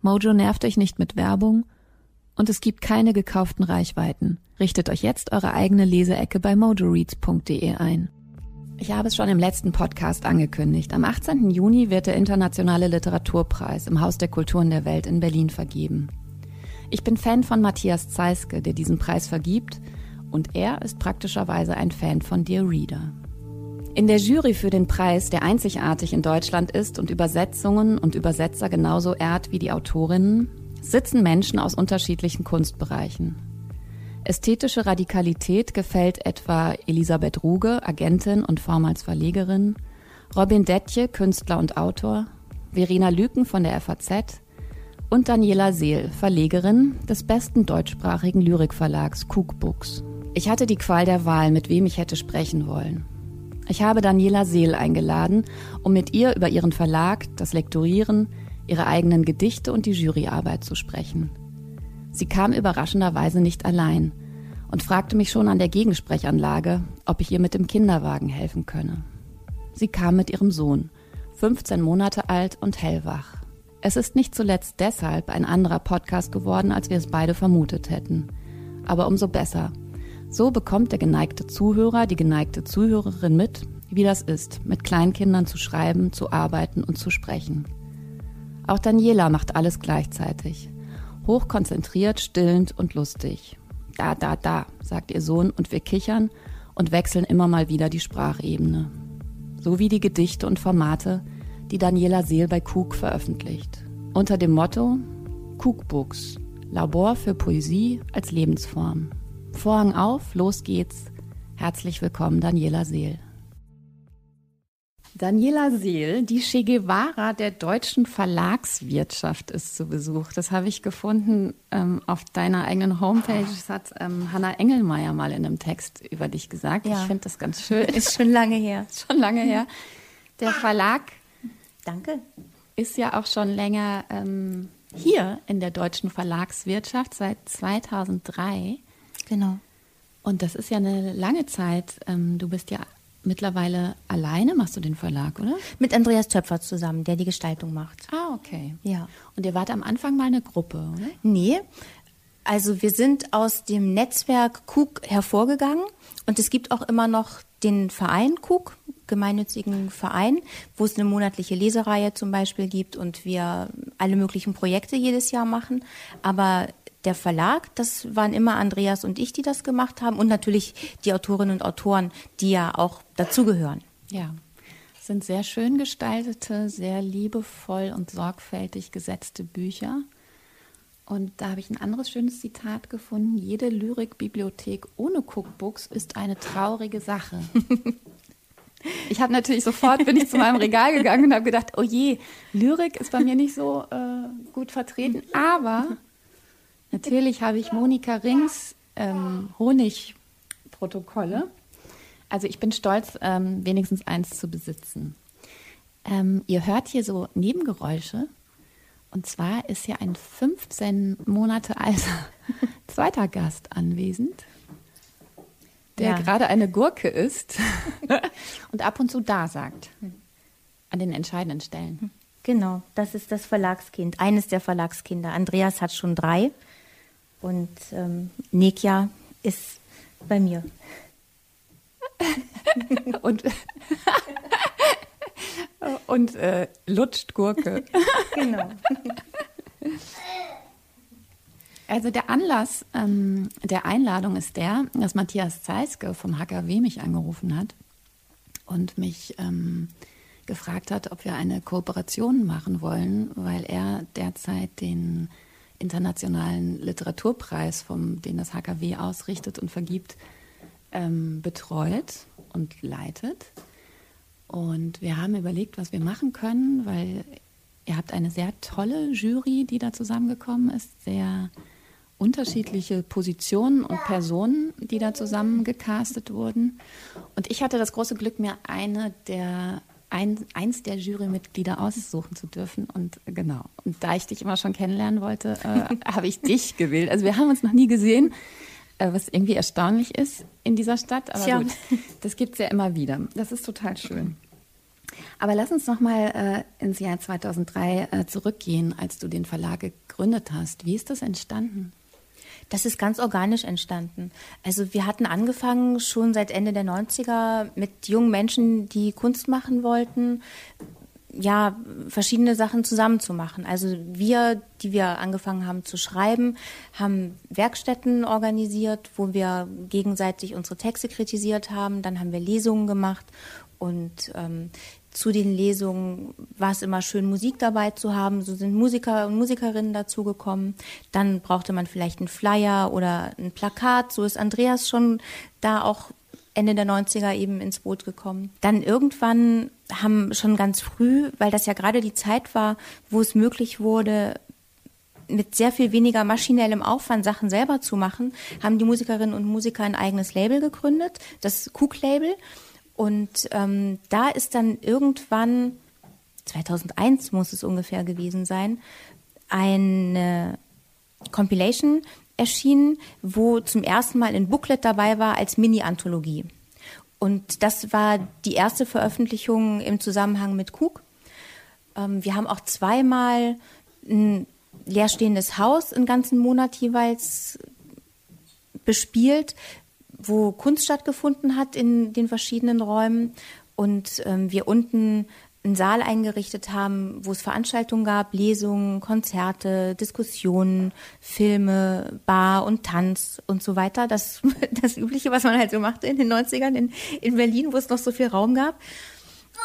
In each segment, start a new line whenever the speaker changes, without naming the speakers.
Mojo nervt euch nicht mit Werbung und es gibt keine gekauften Reichweiten. Richtet euch jetzt eure eigene Leseecke bei mojoreads.de ein. Ich habe es schon im letzten Podcast angekündigt. Am 18. Juni wird der Internationale Literaturpreis im Haus der Kulturen der Welt in Berlin vergeben. Ich bin Fan von Matthias Zeiske, der diesen Preis vergibt, und er ist praktischerweise ein Fan von Dear Reader. In der Jury für den Preis, der einzigartig in Deutschland ist und Übersetzungen und Übersetzer genauso ehrt wie die Autorinnen, sitzen Menschen aus unterschiedlichen Kunstbereichen. Ästhetische Radikalität gefällt etwa Elisabeth Ruge, Agentin und vormals Verlegerin, Robin Detje, Künstler und Autor, Verena Lüken von der FAZ und Daniela Seel, Verlegerin des besten deutschsprachigen Lyrikverlags Cookbooks. Ich hatte die Qual der Wahl, mit wem ich hätte sprechen wollen. Ich habe Daniela Seel eingeladen, um mit ihr über ihren Verlag, das Lektorieren, ihre eigenen Gedichte und die Juryarbeit zu sprechen. Sie kam überraschenderweise nicht allein und fragte mich schon an der Gegensprechanlage, ob ich ihr mit dem Kinderwagen helfen könne. Sie kam mit ihrem Sohn, 15 Monate alt und hellwach. Es ist nicht zuletzt deshalb ein anderer Podcast geworden, als wir es beide vermutet hätten. Aber umso besser – so bekommt der geneigte Zuhörer, die geneigte Zuhörerin mit, wie das ist, mit Kleinkindern zu schreiben, zu arbeiten und zu sprechen. Auch Daniela macht alles gleichzeitig. Hochkonzentriert, stillend und lustig. Da, da, da, sagt ihr Sohn und wir kichern und wechseln immer mal wieder die Sprachebene. So wie die Gedichte und Formate, die Daniela Seel bei Cook veröffentlicht. Unter dem Motto Cookbooks, Labor für Poesie als Lebensform. Vorhang auf, los geht's. Herzlich willkommen, Daniela Seel. Daniela Seel, die Che Guevara der deutschen Verlagswirtschaft ist zu Besuch. Das habe ich gefunden ähm, auf deiner eigenen Homepage. Das hat ähm, Hanna Engelmeier mal in einem Text über dich gesagt. Ja. Ich finde das ganz schön.
Ist schon lange her.
schon lange her. Der Verlag
Danke.
ist ja auch schon länger ähm, hier in der deutschen Verlagswirtschaft seit 2003.
Genau.
Und das ist ja eine lange Zeit. Ähm, du bist ja mittlerweile alleine, machst du den Verlag, oder?
Mit Andreas Töpfer zusammen, der die Gestaltung macht.
Ah, okay.
Ja.
Und ihr wart am Anfang mal eine Gruppe, oder?
Nee. Also wir sind aus dem Netzwerk Cook hervorgegangen und es gibt auch immer noch den Verein Cook, gemeinnützigen Verein, wo es eine monatliche Lesereihe zum Beispiel gibt und wir alle möglichen Projekte jedes Jahr machen. Aber der Verlag, das waren immer Andreas und ich, die das gemacht haben und natürlich die Autorinnen und Autoren, die ja auch dazugehören.
Ja, sind sehr schön gestaltete, sehr liebevoll und sorgfältig gesetzte Bücher. Und da habe ich ein anderes schönes Zitat gefunden. Jede Lyrikbibliothek ohne Cookbooks ist eine traurige Sache. Ich habe natürlich sofort bin ich zu meinem Regal gegangen und habe gedacht, oh je, Lyrik ist bei mir nicht so äh, gut vertreten, aber Natürlich habe ich Monika Rings ähm, Honigprotokolle. Also ich bin stolz, ähm, wenigstens eins zu besitzen. Ähm, ihr hört hier so Nebengeräusche. Und zwar ist hier ein 15 Monate alter zweiter Gast anwesend, der ja. gerade eine Gurke isst und ab und zu da sagt. An den entscheidenden Stellen.
Genau, das ist das Verlagskind, eines der Verlagskinder. Andreas hat schon drei. Und ähm, Nekia ist bei mir.
und und äh, lutscht Gurke.
genau.
Also der Anlass ähm, der Einladung ist der, dass Matthias Zeiske vom HKW mich angerufen hat und mich ähm, gefragt hat, ob wir eine Kooperation machen wollen, weil er derzeit den internationalen Literaturpreis, vom, den das HKW ausrichtet und vergibt, ähm, betreut und leitet. Und wir haben überlegt, was wir machen können, weil ihr habt eine sehr tolle Jury, die da zusammengekommen ist, sehr unterschiedliche Positionen und Personen, die da zusammengecastet wurden. Und ich hatte das große Glück, mir eine der ein, eins der Jurymitglieder aussuchen zu dürfen. Und genau. Und da ich dich immer schon kennenlernen wollte, äh, habe ich dich gewählt. Also wir haben uns noch nie gesehen, äh, was irgendwie erstaunlich ist in dieser Stadt. Aber Tja. gut, das gibt es ja immer wieder. Das ist total schön. Aber lass uns noch mal äh, ins Jahr 2003 äh, zurückgehen, als du den Verlag gegründet hast. Wie ist das entstanden?
Das ist ganz organisch entstanden. Also wir hatten angefangen schon seit Ende der 90er mit jungen Menschen, die Kunst machen wollten, ja, verschiedene Sachen zusammenzumachen. Also wir, die wir angefangen haben zu schreiben, haben Werkstätten organisiert, wo wir gegenseitig unsere Texte kritisiert haben. Dann haben wir Lesungen gemacht und ähm, zu den Lesungen war es immer schön, Musik dabei zu haben. So sind Musiker und Musikerinnen dazugekommen. Dann brauchte man vielleicht einen Flyer oder ein Plakat. So ist Andreas schon da auch Ende der 90er eben ins Boot gekommen. Dann irgendwann haben schon ganz früh, weil das ja gerade die Zeit war, wo es möglich wurde, mit sehr viel weniger maschinellem Aufwand Sachen selber zu machen, haben die Musikerinnen und Musiker ein eigenes Label gegründet, das Cook-Label. Und ähm, da ist dann irgendwann, 2001 muss es ungefähr gewesen sein, eine Compilation erschienen, wo zum ersten Mal ein Booklet dabei war als Mini-Anthologie. Und das war die erste Veröffentlichung im Zusammenhang mit Cook. Ähm, wir haben auch zweimal ein leerstehendes Haus einen ganzen Monat jeweils bespielt, wo Kunst stattgefunden hat in den verschiedenen Räumen und ähm, wir unten einen Saal eingerichtet haben, wo es Veranstaltungen gab, Lesungen, Konzerte, Diskussionen, Filme, Bar und Tanz und so weiter. Das, das Übliche, was man halt so machte in den 90ern in, in Berlin, wo es noch so viel Raum gab.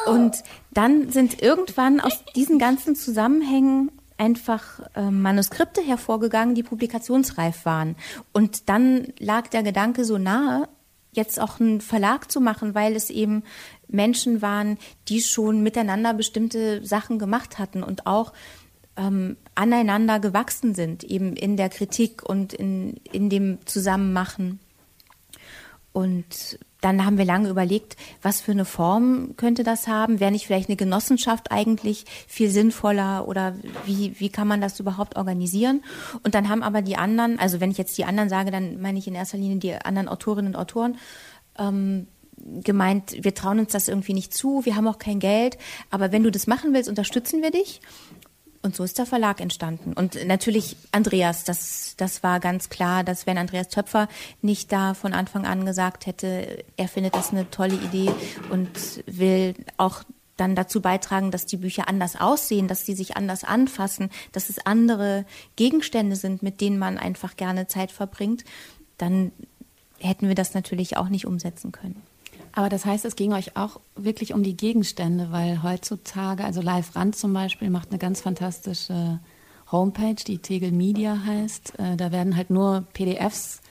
Und dann sind irgendwann aus diesen ganzen Zusammenhängen einfach äh, Manuskripte hervorgegangen, die publikationsreif waren. Und dann lag der Gedanke so nahe, jetzt auch einen Verlag zu machen, weil es eben Menschen waren, die schon miteinander bestimmte Sachen gemacht hatten und auch ähm, aneinander gewachsen sind, eben in der Kritik und in, in dem Zusammenmachen. Und dann haben wir lange überlegt, was für eine Form könnte das haben? Wäre nicht vielleicht eine Genossenschaft eigentlich viel sinnvoller oder wie, wie kann man das überhaupt organisieren? Und dann haben aber die anderen, also wenn ich jetzt die anderen sage, dann meine ich in erster Linie die anderen Autorinnen und Autoren, ähm, gemeint, wir trauen uns das irgendwie nicht zu, wir haben auch kein Geld, aber wenn du das machen willst, unterstützen wir dich. Und so ist der Verlag entstanden. Und natürlich Andreas, das, das war ganz klar, dass wenn Andreas Töpfer nicht da von Anfang an gesagt hätte, er findet das eine tolle Idee und will auch dann dazu beitragen, dass die Bücher anders aussehen, dass sie sich anders anfassen, dass es andere Gegenstände sind, mit denen man einfach gerne Zeit verbringt, dann hätten wir das natürlich auch nicht umsetzen können.
Aber das heißt, es ging euch auch wirklich um die Gegenstände, weil heutzutage, also Live Rand zum Beispiel macht eine ganz fantastische Homepage, die Tegel Media heißt. Äh, da werden halt nur PDFs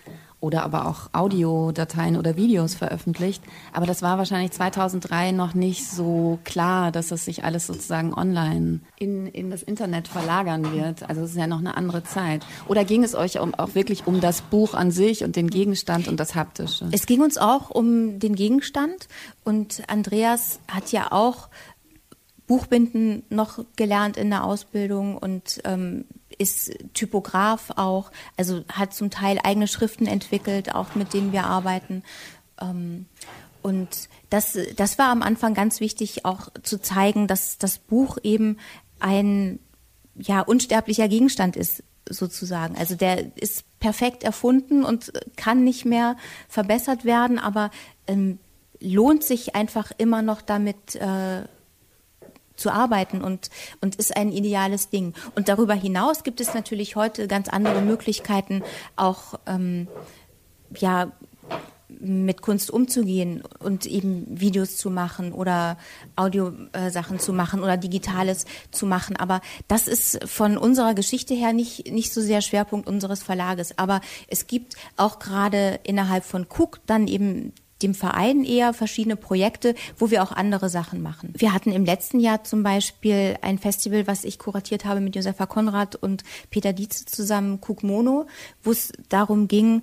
oder aber auch Audiodateien oder Videos veröffentlicht. Aber das war wahrscheinlich 2003 noch nicht so klar, dass es sich alles sozusagen online in, in das Internet verlagern wird. Also es ist ja noch eine andere Zeit. Oder ging es euch um, auch wirklich um das Buch an sich und den Gegenstand und das Haptische?
Es ging uns auch um den Gegenstand und Andreas hat ja auch Buchbinden noch gelernt in der Ausbildung und ähm, ist Typograf auch, also hat zum Teil eigene Schriften entwickelt, auch mit denen wir arbeiten. Ähm, und das, das war am Anfang ganz wichtig, auch zu zeigen, dass das Buch eben ein ja, unsterblicher Gegenstand ist, sozusagen. Also der ist perfekt erfunden und kann nicht mehr verbessert werden, aber ähm, lohnt sich einfach immer noch damit äh, zu arbeiten und, und ist ein ideales Ding. Und darüber hinaus gibt es natürlich heute ganz andere Möglichkeiten, auch ähm, ja mit Kunst umzugehen und eben Videos zu machen oder Audiosachen zu machen oder Digitales zu machen. Aber das ist von unserer Geschichte her nicht, nicht so sehr Schwerpunkt unseres Verlages. Aber es gibt auch gerade innerhalb von Cook dann eben dem Verein eher verschiedene Projekte, wo wir auch andere Sachen machen. Wir hatten im letzten Jahr zum Beispiel ein Festival, was ich kuratiert habe mit Josefa Konrad und Peter Dietze zusammen, Cook Mono, wo es darum ging,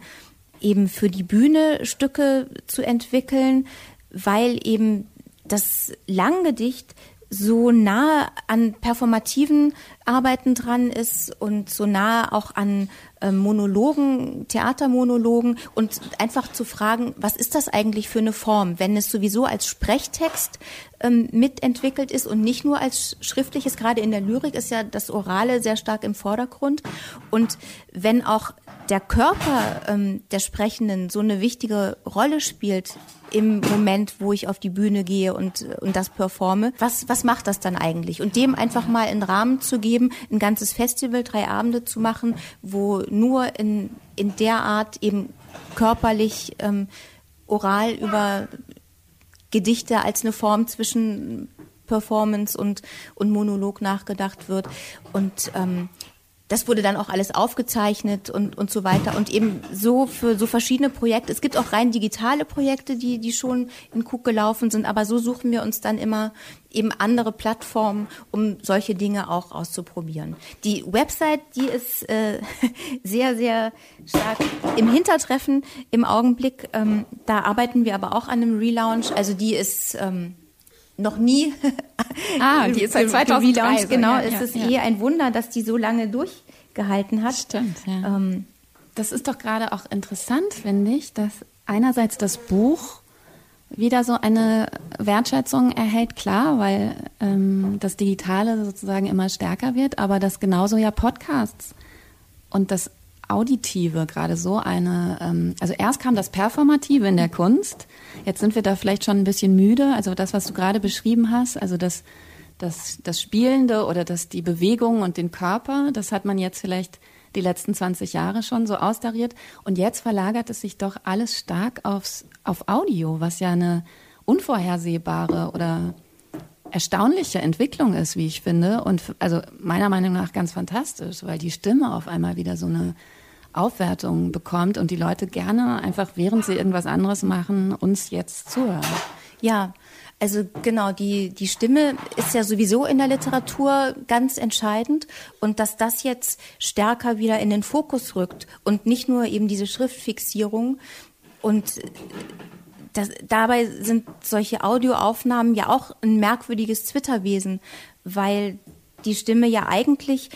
eben für die Bühne Stücke zu entwickeln, weil eben das Langgedicht so nah an performativen Arbeiten dran ist und so nah auch an äh, Monologen, Theatermonologen und einfach zu fragen, was ist das eigentlich für eine Form, wenn es sowieso als Sprechtext ähm, mitentwickelt ist und nicht nur als schriftliches, gerade in der Lyrik ist ja das Orale sehr stark im Vordergrund. Und wenn auch der Körper ähm, der Sprechenden so eine wichtige Rolle spielt im Moment, wo ich auf die Bühne gehe und, und das performe. Was, was macht das dann eigentlich? Und dem einfach mal einen Rahmen zu geben, ein ganzes Festival, drei Abende zu machen, wo nur in, in der Art eben körperlich, ähm, oral über Gedichte als eine Form zwischen Performance und, und Monolog nachgedacht wird. Und ähm, das wurde dann auch alles aufgezeichnet und, und so weiter. Und eben so für so verschiedene Projekte. Es gibt auch rein digitale Projekte, die, die schon in Cook gelaufen sind, aber so suchen wir uns dann immer eben andere Plattformen, um solche Dinge auch auszuprobieren. Die Website, die ist äh, sehr, sehr stark im Hintertreffen im Augenblick. Ähm, da arbeiten wir aber auch an einem Relaunch. Also die ist ähm, noch nie.
Ah, die ist seit 2003.
So, genau, ja, es ist ja. eh ein Wunder, dass die so lange durchgehalten hat.
Stimmt, ja. Ähm, das ist doch gerade auch interessant, finde ich, dass einerseits das Buch wieder so eine Wertschätzung erhält, klar, weil ähm, das Digitale sozusagen immer stärker wird, aber dass genauso ja Podcasts und das Auditive gerade so eine, ähm, also erst kam das Performative in der Kunst, jetzt sind wir da vielleicht schon ein bisschen müde, also das, was du gerade beschrieben hast, also das, das, das Spielende oder das, die Bewegung und den Körper, das hat man jetzt vielleicht die letzten 20 Jahre schon so austariert. Und jetzt verlagert es sich doch alles stark aufs, auf Audio, was ja eine unvorhersehbare oder erstaunliche Entwicklung ist, wie ich finde. Und also meiner Meinung nach ganz fantastisch, weil die Stimme auf einmal wieder so eine Aufwertung bekommt und die Leute gerne einfach, während sie irgendwas anderes machen, uns jetzt zuhören.
Ja, also genau, die, die Stimme ist ja sowieso in der Literatur ganz entscheidend und dass das jetzt stärker wieder in den Fokus rückt und nicht nur eben diese Schriftfixierung und das, dabei sind solche Audioaufnahmen ja auch ein merkwürdiges Zwitterwesen, weil die Stimme ja eigentlich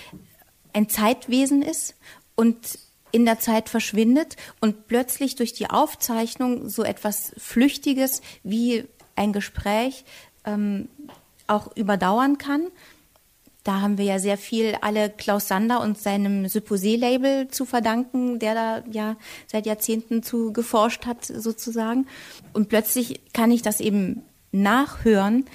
ein Zeitwesen ist und in der Zeit verschwindet und plötzlich durch die Aufzeichnung so etwas Flüchtiges wie ein Gespräch ähm, auch überdauern kann. Da haben wir ja sehr viel alle Klaus Sander und seinem Supposé-Label zu verdanken, der da ja seit Jahrzehnten zu geforscht hat, sozusagen. Und plötzlich kann ich das eben nachhören.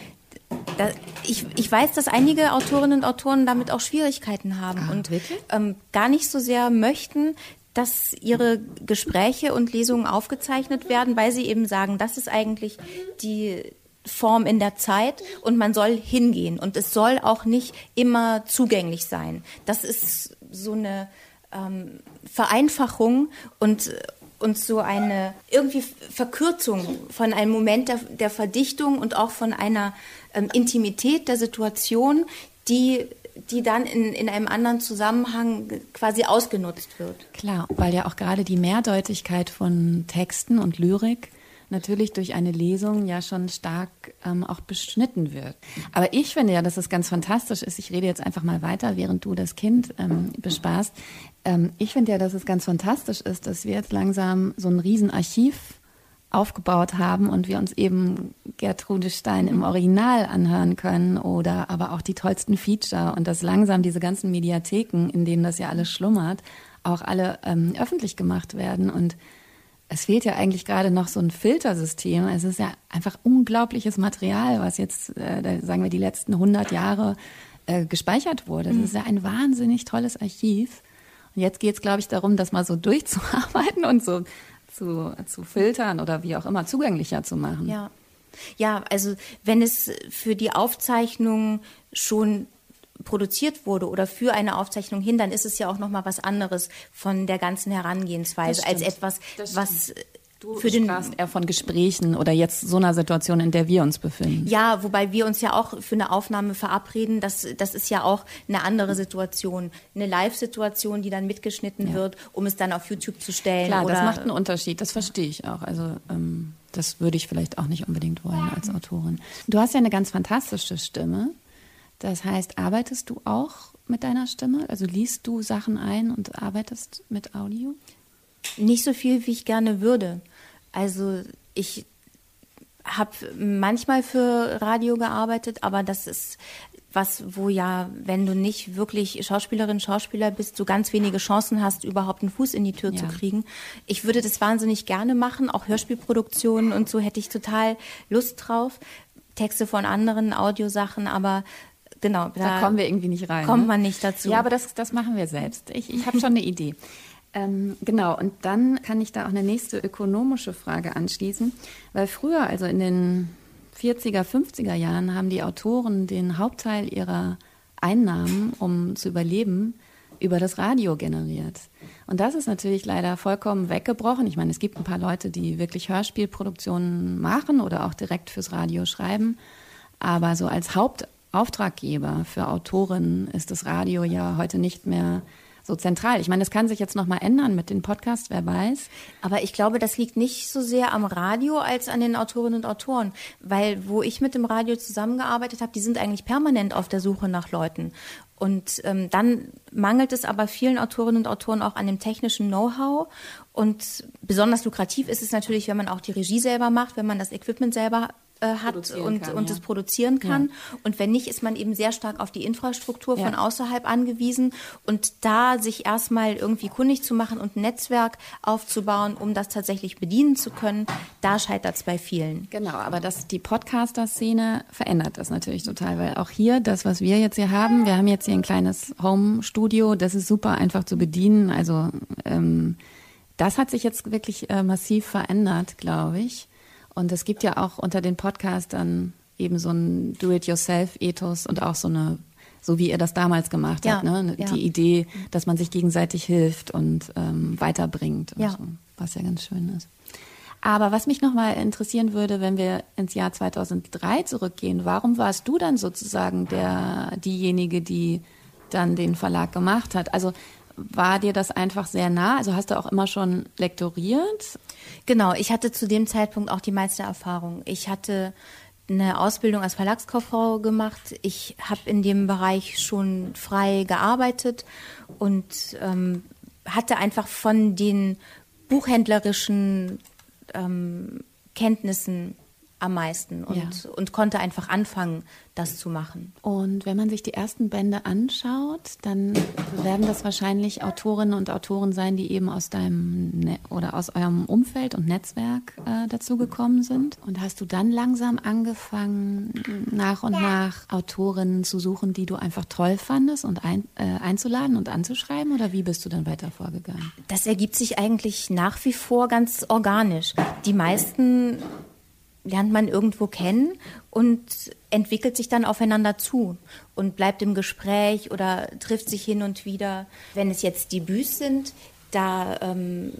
Da, ich, ich weiß, dass einige Autorinnen und Autoren damit auch Schwierigkeiten haben ah, und ähm, gar nicht so sehr möchten, dass ihre Gespräche und Lesungen aufgezeichnet werden, weil sie eben sagen, das ist eigentlich die Form in der Zeit und man soll hingehen und es soll auch nicht immer zugänglich sein. Das ist so eine ähm, Vereinfachung und und so eine irgendwie Verkürzung von einem Moment der, der Verdichtung und auch von einer ähm, Intimität der Situation, die die dann in, in einem anderen Zusammenhang quasi ausgenutzt wird.
Klar, weil ja auch gerade die Mehrdeutigkeit von Texten und Lyrik natürlich durch eine Lesung ja schon stark ähm, auch beschnitten wird. Aber ich finde ja, dass es ganz fantastisch ist. Ich rede jetzt einfach mal weiter, während du das Kind ähm, bespaßt. Ähm, ich finde ja, dass es ganz fantastisch ist, dass wir jetzt langsam so ein Riesenarchiv aufgebaut haben und wir uns eben Gertrude Stein im Original anhören können oder aber auch die tollsten Feature und dass langsam diese ganzen Mediatheken, in denen das ja alles schlummert, auch alle ähm, öffentlich gemacht werden und es fehlt ja eigentlich gerade noch so ein Filtersystem. Es ist ja einfach unglaubliches Material, was jetzt, äh, sagen wir, die letzten 100 Jahre äh, gespeichert wurde. Das mhm. ist ja ein wahnsinnig tolles Archiv. Und jetzt geht es, glaube ich, darum, das mal so durchzuarbeiten und so zu, zu filtern oder wie auch immer zugänglicher zu machen.
Ja. Ja, also wenn es für die Aufzeichnung schon produziert wurde oder für eine Aufzeichnung hin, dann ist es ja auch noch mal was anderes von der ganzen Herangehensweise als etwas, was
Du für den eher von Gesprächen oder jetzt so einer Situation, in der wir uns befinden.
Ja, wobei wir uns ja auch für eine Aufnahme verabreden. Das, das ist ja auch eine andere Situation. Eine Live-Situation, die dann mitgeschnitten ja. wird, um es dann auf YouTube zu stellen.
Klar, das macht einen Unterschied. Das verstehe ich auch. Also ähm, das würde ich vielleicht auch nicht unbedingt wollen als Autorin. Du hast ja eine ganz fantastische Stimme. Das heißt, arbeitest du auch mit deiner Stimme? Also liest du Sachen ein und arbeitest mit Audio?
Nicht so viel, wie ich gerne würde. Also ich habe manchmal für Radio gearbeitet, aber das ist was, wo ja, wenn du nicht wirklich Schauspielerin, Schauspieler bist, du ganz wenige Chancen hast, überhaupt einen Fuß in die Tür ja. zu kriegen. Ich würde das wahnsinnig gerne machen, auch Hörspielproduktionen und so hätte ich total Lust drauf. Texte von anderen, Audiosachen, aber genau.
Da, da kommen wir irgendwie nicht rein.
Kommt ne? man nicht dazu.
Ja, aber das, das machen wir selbst. Ich, ich habe schon eine Idee. Ähm, genau, und dann kann ich da auch eine nächste ökonomische Frage anschließen, weil früher, also in den 40er, 50er Jahren, haben die Autoren den Hauptteil ihrer Einnahmen, um zu überleben, über das Radio generiert. Und das ist natürlich leider vollkommen weggebrochen. Ich meine, es gibt ein paar Leute, die wirklich Hörspielproduktionen machen oder auch direkt fürs Radio schreiben. Aber so als Hauptauftraggeber für Autorinnen ist das Radio ja heute nicht mehr so zentral. Ich meine, das kann sich jetzt noch mal ändern mit den Podcasts, wer weiß.
Aber ich glaube, das liegt nicht so sehr am Radio als an den Autorinnen und Autoren, weil wo ich mit dem Radio zusammengearbeitet habe, die sind eigentlich permanent auf der Suche nach Leuten. Und ähm, dann mangelt es aber vielen Autorinnen und Autoren auch an dem technischen Know-how. Und besonders lukrativ ist es natürlich, wenn man auch die Regie selber macht, wenn man das Equipment selber hat und, kann, und ja. es produzieren kann. Ja. Und wenn nicht, ist man eben sehr stark auf die Infrastruktur von außerhalb angewiesen. Und da sich erstmal irgendwie kundig zu machen und ein Netzwerk aufzubauen, um das tatsächlich bedienen zu können, da scheitert es bei vielen.
Genau, aber das, die Podcaster-Szene verändert das natürlich total, weil auch hier, das, was wir jetzt hier haben, wir haben jetzt hier ein kleines Home-Studio, das ist super einfach zu bedienen. Also ähm, das hat sich jetzt wirklich äh, massiv verändert, glaube ich. Und es gibt ja auch unter den Podcastern eben so ein Do-it-yourself-Ethos und auch so eine, so wie ihr das damals gemacht ja, habt, ne? Ja. die Idee, dass man sich gegenseitig hilft und ähm, weiterbringt, und
ja.
so, was ja ganz schön ist. Aber was mich nochmal interessieren würde, wenn wir ins Jahr 2003 zurückgehen, warum warst du dann sozusagen der, diejenige, die dann den Verlag gemacht hat? Also war dir das einfach sehr nah? Also hast du auch immer schon lektoriert?
Genau, ich hatte zu dem Zeitpunkt auch die meiste Erfahrung. Ich hatte eine Ausbildung als Verlagskauffrau gemacht. Ich habe in dem Bereich schon frei gearbeitet und ähm, hatte einfach von den buchhändlerischen ähm, Kenntnissen am meisten und, ja. und konnte einfach anfangen, das zu machen.
Und wenn man sich die ersten Bände anschaut, dann werden das wahrscheinlich Autorinnen und Autoren sein, die eben aus deinem ne oder aus eurem Umfeld und Netzwerk äh, dazugekommen sind. Und hast du dann langsam angefangen, nach und nach Autorinnen zu suchen, die du einfach toll fandest und ein, äh, einzuladen und anzuschreiben? Oder wie bist du dann weiter vorgegangen?
Das ergibt sich eigentlich nach wie vor ganz organisch. Die meisten lernt man irgendwo kennen und entwickelt sich dann aufeinander zu und bleibt im Gespräch oder trifft sich hin und wieder. Wenn es jetzt Debüts sind, da ähm,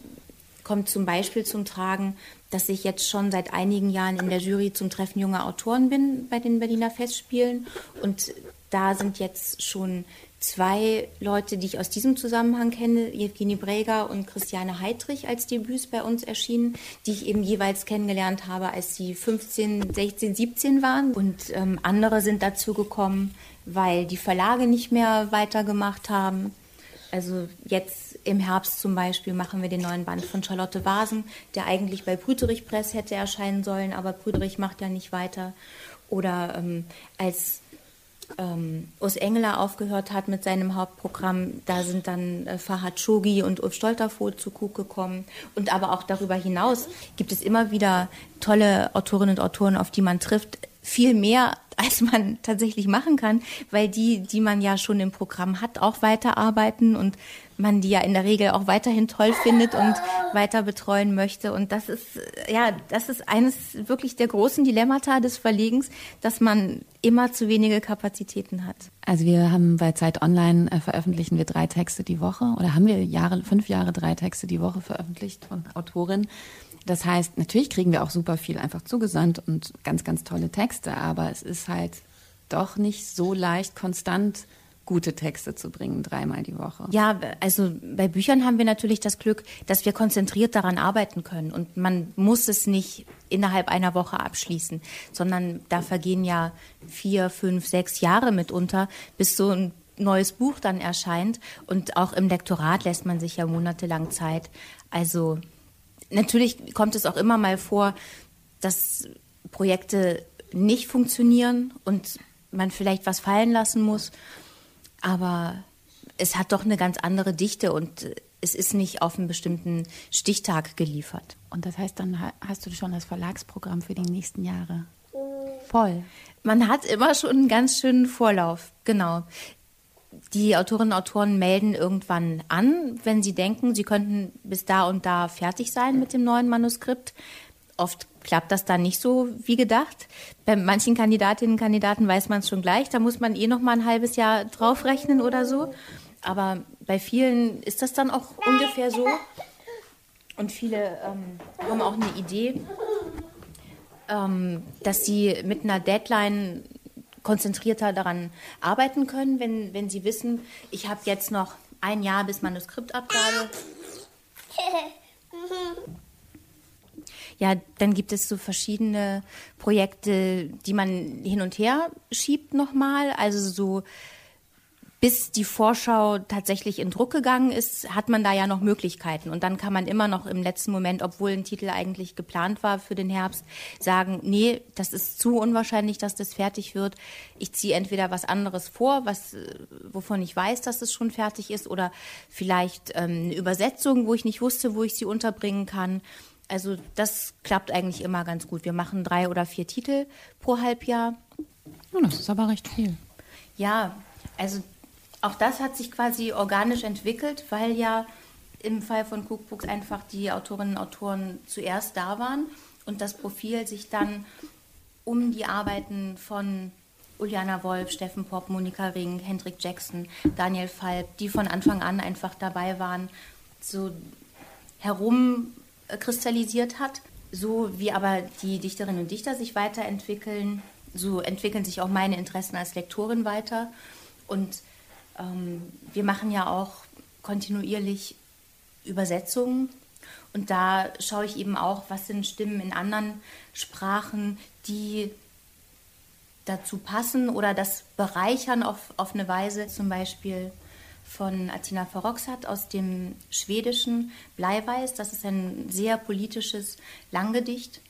kommt zum Beispiel zum Tragen, dass ich jetzt schon seit einigen Jahren in der Jury zum Treffen junger Autoren bin bei den Berliner Festspielen und da sind jetzt schon zwei Leute, die ich aus diesem Zusammenhang kenne, Evgenie Breger und Christiane Heidrich als Debüts bei uns erschienen, die ich eben jeweils kennengelernt habe, als sie 15, 16, 17 waren. Und ähm, andere sind dazu gekommen, weil die Verlage nicht mehr weitergemacht haben. Also jetzt im Herbst zum Beispiel machen wir den neuen Band von Charlotte Vasen, der eigentlich bei Brüterich Press hätte erscheinen sollen, aber Brüterich macht ja nicht weiter. Oder ähm, als ähm, Urs Engeler aufgehört hat mit seinem Hauptprogramm, da sind dann äh, Fahad Shogi und Ulf Stolterfoth zu Kuk gekommen. Und aber auch darüber hinaus gibt es immer wieder tolle Autorinnen und Autoren, auf die man trifft. Viel mehr als man tatsächlich machen kann, weil die, die man ja schon im Programm hat, auch weiterarbeiten und man die ja in der Regel auch weiterhin toll findet und weiter betreuen möchte. Und das ist, ja, das ist eines wirklich der großen Dilemmata des Verlegens, dass man immer zu wenige Kapazitäten hat.
Also wir haben bei Zeit Online äh, veröffentlichen wir drei Texte die Woche oder haben wir Jahre, fünf Jahre drei Texte die Woche veröffentlicht von Autorinnen. Das heißt, natürlich kriegen wir auch super viel einfach zugesandt und ganz, ganz tolle Texte, aber es ist halt doch nicht so leicht konstant gute Texte zu bringen, dreimal die Woche.
Ja, also bei Büchern haben wir natürlich das Glück, dass wir konzentriert daran arbeiten können und man muss es nicht innerhalb einer Woche abschließen, sondern da vergehen ja vier, fünf, sechs Jahre mitunter, bis so ein neues Buch dann erscheint und auch im Lektorat lässt man sich ja monatelang Zeit. Also natürlich kommt es auch immer mal vor, dass Projekte nicht funktionieren und man vielleicht was fallen lassen muss. Aber es hat doch eine ganz andere Dichte und es ist nicht auf einen bestimmten Stichtag geliefert.
Und das heißt, dann hast du schon das Verlagsprogramm für die nächsten Jahre voll.
Man hat immer schon einen ganz schönen Vorlauf, genau die Autorinnen und Autoren melden irgendwann an, wenn sie denken, sie könnten bis da und da fertig sein mit dem neuen Manuskript. Oft klappt das dann nicht so wie gedacht. Bei manchen Kandidatinnen und Kandidaten weiß man es schon gleich. Da muss man eh noch mal ein halbes Jahr draufrechnen oder so. Aber bei vielen ist das dann auch ungefähr so. Und viele ähm, haben auch eine Idee, ähm, dass sie mit einer Deadline konzentrierter daran arbeiten können, wenn, wenn sie wissen, ich habe jetzt noch ein Jahr bis Manuskriptabgabe. Ja, dann gibt es so verschiedene Projekte, die man hin und her schiebt nochmal. Also so bis die Vorschau tatsächlich in Druck gegangen ist, hat man da ja noch Möglichkeiten. Und dann kann man immer noch im letzten Moment, obwohl ein Titel eigentlich geplant war für den Herbst, sagen, nee, das ist zu unwahrscheinlich, dass das fertig wird. Ich ziehe entweder was anderes vor, was, äh, wovon ich weiß, dass es schon fertig ist, oder vielleicht ähm, eine Übersetzung, wo ich nicht wusste, wo ich sie unterbringen kann. Also das klappt eigentlich immer ganz gut. Wir machen drei oder vier Titel pro Halbjahr.
Oh, das ist aber recht viel.
Ja, also auch das hat sich quasi organisch entwickelt, weil ja im Fall von Cookbooks einfach die Autorinnen und Autoren zuerst da waren und das Profil sich dann um die Arbeiten von Uliana Wolf, Steffen Popp, Monika Ring, Hendrik Jackson, Daniel Falb, die von Anfang an einfach dabei waren, so herum kristallisiert hat. So wie aber die Dichterinnen und Dichter sich weiterentwickeln, so entwickeln sich auch meine Interessen als Lektorin weiter. Und ähm, wir machen ja auch kontinuierlich Übersetzungen und da schaue ich eben auch, was sind Stimmen in anderen Sprachen, die dazu passen oder das bereichern auf, auf eine Weise, zum Beispiel von Atina Farroxat aus dem Schwedischen Bleiweiß. Das ist ein sehr politisches Langgedicht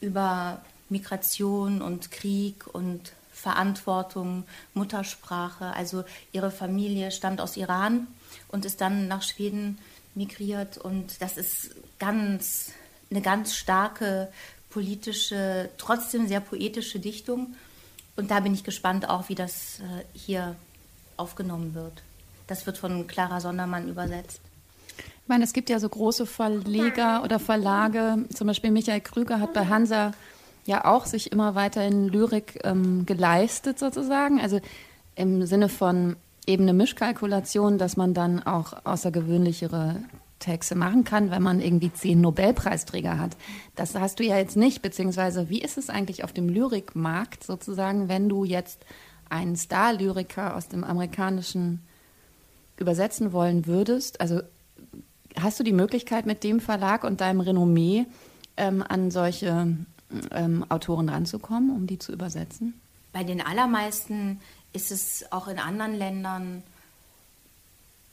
über Migration und Krieg und Verantwortung, Muttersprache. Also ihre Familie stammt aus Iran und ist dann nach Schweden migriert. Und das ist ganz, eine ganz starke politische, trotzdem sehr poetische Dichtung. Und da bin ich gespannt auch, wie das äh, hier aufgenommen wird. Das wird von Clara Sondermann übersetzt.
Ich meine, es gibt ja so große Verleger oder Verlage, zum Beispiel Michael Krüger hat bei Hansa ja auch sich immer weiter in Lyrik ähm, geleistet sozusagen. Also im Sinne von eben eine Mischkalkulation, dass man dann auch außergewöhnlichere Texte machen kann, wenn man irgendwie zehn Nobelpreisträger hat. Das hast du ja jetzt nicht, beziehungsweise wie ist es eigentlich auf dem Lyrikmarkt sozusagen, wenn du jetzt einen Star-Lyriker aus dem amerikanischen übersetzen wollen würdest? Also hast du die Möglichkeit mit dem Verlag und deinem Renommee ähm, an solche ähm, Autoren ranzukommen, um die zu übersetzen?
Bei den allermeisten ist es auch in anderen Ländern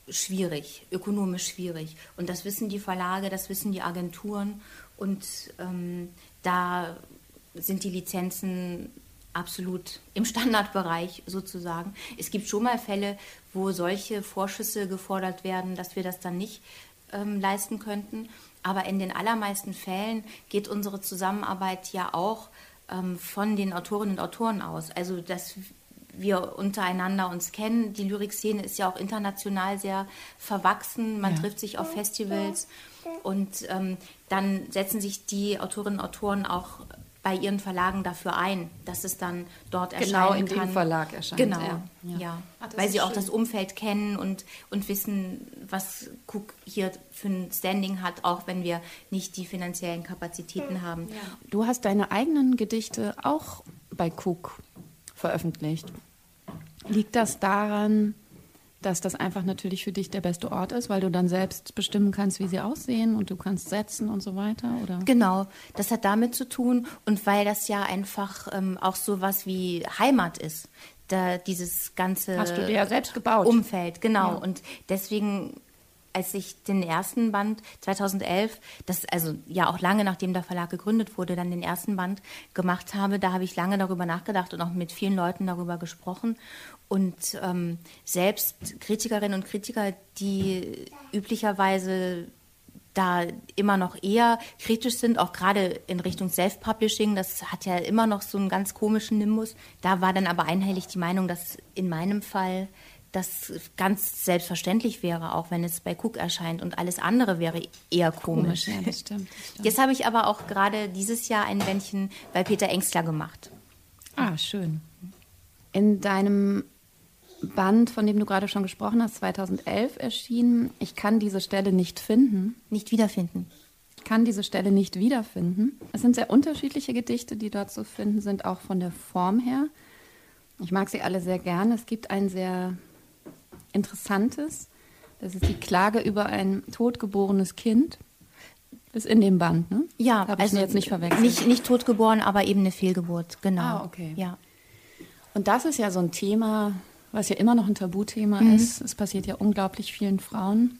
schwierig, ökonomisch schwierig. Und das wissen die Verlage, das wissen die Agenturen. Und ähm, da sind die Lizenzen absolut im Standardbereich sozusagen. Es gibt schon mal Fälle, wo solche Vorschüsse gefordert werden, dass wir das dann nicht ähm, leisten könnten. Aber in den allermeisten Fällen geht unsere Zusammenarbeit ja auch ähm, von den Autorinnen und Autoren aus. Also dass wir untereinander uns kennen. Die Lyrikszene ist ja auch international sehr verwachsen. Man ja. trifft sich auf Festivals und ähm, dann setzen sich die Autorinnen und Autoren auch bei ihren Verlagen dafür ein, dass es dann dort
erscheinen
genau
in kann. dem Verlag erscheint.
Genau, ja, ja. ja. Ach, weil sie auch das Umfeld kennen und, und wissen, was Cook hier für ein Standing hat, auch wenn wir nicht die finanziellen Kapazitäten haben. Ja.
Du hast deine eigenen Gedichte auch bei Cook veröffentlicht. Liegt das daran, dass das einfach natürlich für dich der beste Ort ist, weil du dann selbst bestimmen kannst, wie sie aussehen und du kannst setzen und so weiter, oder?
Genau, das hat damit zu tun und weil das ja einfach ähm, auch so was wie Heimat ist. Da dieses ganze
Hast du dir ja selbst gebaut.
Umfeld, genau. Ja. Und deswegen als ich den ersten Band 2011, das also ja auch lange nachdem der Verlag gegründet wurde, dann den ersten Band gemacht habe, da habe ich lange darüber nachgedacht und auch mit vielen Leuten darüber gesprochen. Und ähm, selbst Kritikerinnen und Kritiker, die üblicherweise da immer noch eher kritisch sind, auch gerade in Richtung Self-Publishing. Das hat ja immer noch so einen ganz komischen Nimbus. Da war dann aber einhellig die Meinung, dass in meinem Fall das ganz selbstverständlich wäre, auch wenn es bei Cook erscheint und alles andere wäre eher komisch. komisch ja, das stimmt, das stimmt. Jetzt habe ich aber auch gerade dieses Jahr ein Bändchen bei Peter Engstler gemacht.
Ah, schön. In deinem Band, von dem du gerade schon gesprochen hast, 2011 erschienen, ich kann diese Stelle nicht finden.
Nicht wiederfinden.
Ich kann diese Stelle nicht wiederfinden. Es sind sehr unterschiedliche Gedichte, die dort zu finden sind, auch von der Form her. Ich mag sie alle sehr gerne. Es gibt ein sehr Interessantes. Das ist die Klage über ein totgeborenes Kind. Das ist in dem Band, ne?
Ja, Hab also jetzt nicht verwechselt. Nicht, nicht totgeboren, aber eben eine Fehlgeburt, genau.
Ah, okay. Ja. Und das ist ja so ein Thema, was ja immer noch ein Tabuthema mhm. ist. Es passiert ja unglaublich vielen Frauen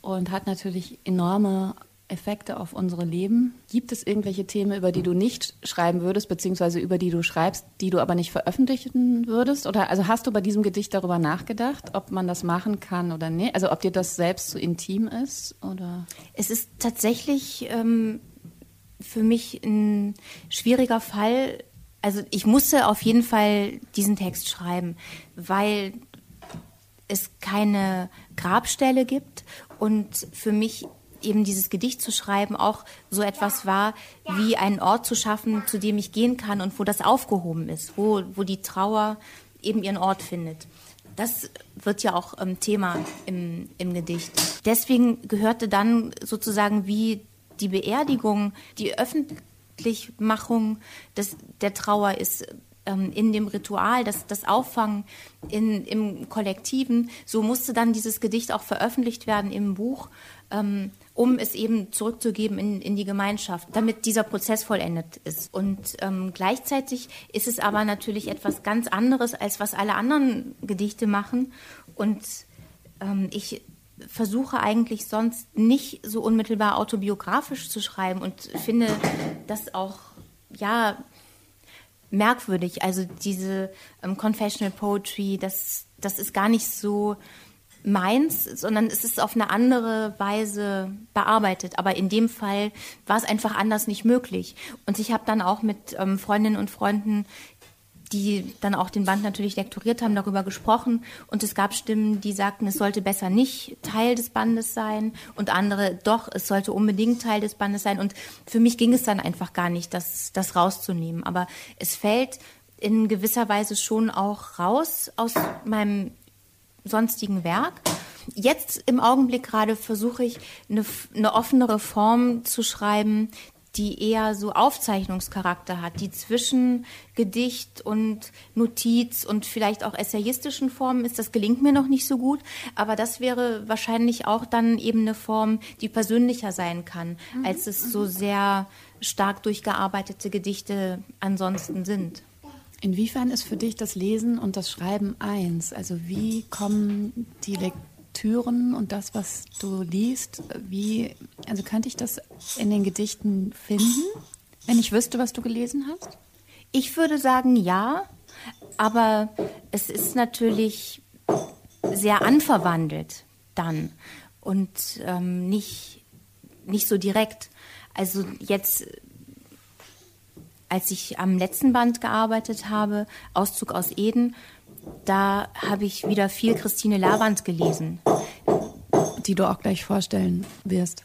und hat natürlich enorme Effekte auf unsere Leben? Gibt es irgendwelche Themen, über die du nicht schreiben würdest, beziehungsweise über die du schreibst, die du aber nicht veröffentlichen würdest? Oder also hast du bei diesem Gedicht darüber nachgedacht, ob man das machen kann oder nicht? Also ob dir das selbst so intim ist? Oder?
Es ist tatsächlich ähm, für mich ein schwieriger Fall. Also ich musste auf jeden Fall diesen Text schreiben, weil es keine Grabstelle gibt und für mich eben dieses Gedicht zu schreiben auch so etwas war, wie einen Ort zu schaffen, zu dem ich gehen kann und wo das aufgehoben ist, wo, wo die Trauer eben ihren Ort findet. Das wird ja auch ähm, Thema im, im Gedicht. Deswegen gehörte dann sozusagen wie die Beerdigung, die Öffentlichmachung des, der Trauer ist ähm, in dem Ritual, das, das Auffangen in, im Kollektiven. So musste dann dieses Gedicht auch veröffentlicht werden im Buch. Ähm, um es eben zurückzugeben in, in die Gemeinschaft, damit dieser Prozess vollendet ist. Und ähm, gleichzeitig ist es aber natürlich etwas ganz anderes, als was alle anderen Gedichte machen. Und ähm, ich versuche eigentlich sonst nicht so unmittelbar autobiografisch zu schreiben und finde das auch, ja, merkwürdig. Also diese ähm, Confessional Poetry, das, das ist gar nicht so meins, sondern es ist auf eine andere Weise bearbeitet. Aber in dem Fall war es einfach anders nicht möglich. Und ich habe dann auch mit ähm, Freundinnen und Freunden, die dann auch den Band natürlich lektoriert haben, darüber gesprochen. Und es gab Stimmen, die sagten, es sollte besser nicht Teil des Bandes sein. Und andere, doch, es sollte unbedingt Teil des Bandes sein. Und für mich ging es dann einfach gar nicht, das, das rauszunehmen. Aber es fällt in gewisser Weise schon auch raus aus meinem sonstigen Werk. Jetzt im Augenblick gerade versuche ich eine, eine offenere Form zu schreiben, die eher so Aufzeichnungscharakter hat, die zwischen Gedicht und Notiz und vielleicht auch essayistischen Formen ist. Das gelingt mir noch nicht so gut, aber das wäre wahrscheinlich auch dann eben eine Form, die persönlicher sein kann, mhm. als es so sehr stark durchgearbeitete Gedichte ansonsten sind.
Inwiefern ist für dich das Lesen und das Schreiben eins? Also wie kommen die Lektüren und das, was du liest, wie, also könnte ich das in den Gedichten finden, wenn ich wüsste, was du gelesen hast?
Ich würde sagen ja, aber es ist natürlich sehr anverwandelt dann und ähm, nicht, nicht so direkt. Also jetzt, als ich am letzten Band gearbeitet habe, Auszug aus Eden, da habe ich wieder viel Christine Lavand gelesen.
Die du auch gleich vorstellen wirst.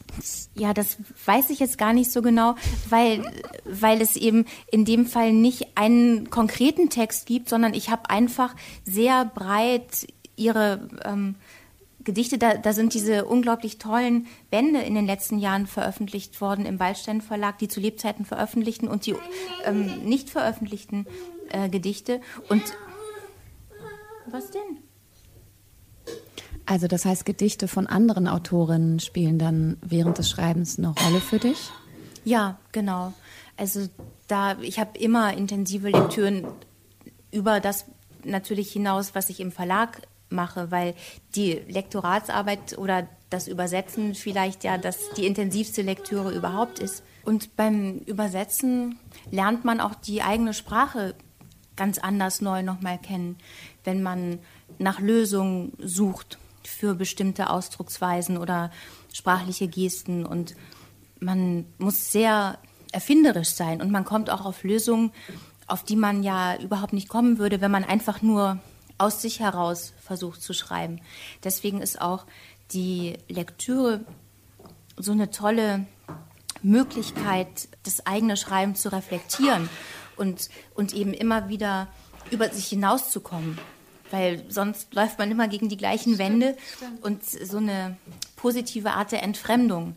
Ja, das weiß ich jetzt gar nicht so genau, weil, weil es eben in dem Fall nicht einen konkreten Text gibt, sondern ich habe einfach sehr breit ihre ähm, Gedichte, da, da sind diese unglaublich tollen Bände in den letzten Jahren veröffentlicht worden im Waldstein Verlag, die zu Lebzeiten veröffentlichten und die ähm, nicht veröffentlichten äh, Gedichte. Und was denn?
Also das heißt, Gedichte von anderen Autorinnen spielen dann während des Schreibens eine Rolle für dich?
Ja, genau. Also da, ich habe immer intensive Lektüren über das natürlich hinaus, was ich im Verlag mache, weil die Lektoratsarbeit oder das Übersetzen vielleicht ja das die intensivste Lektüre überhaupt ist. Und beim Übersetzen lernt man auch die eigene Sprache ganz anders neu nochmal kennen, wenn man nach Lösungen sucht für bestimmte Ausdrucksweisen oder sprachliche Gesten. Und man muss sehr erfinderisch sein und man kommt auch auf Lösungen, auf die man ja überhaupt nicht kommen würde, wenn man einfach nur aus sich heraus versucht zu schreiben. Deswegen ist auch die Lektüre so eine tolle Möglichkeit, das eigene Schreiben zu reflektieren und, und eben immer wieder über sich hinauszukommen weil sonst läuft man immer gegen die gleichen Wände und so eine positive Art der Entfremdung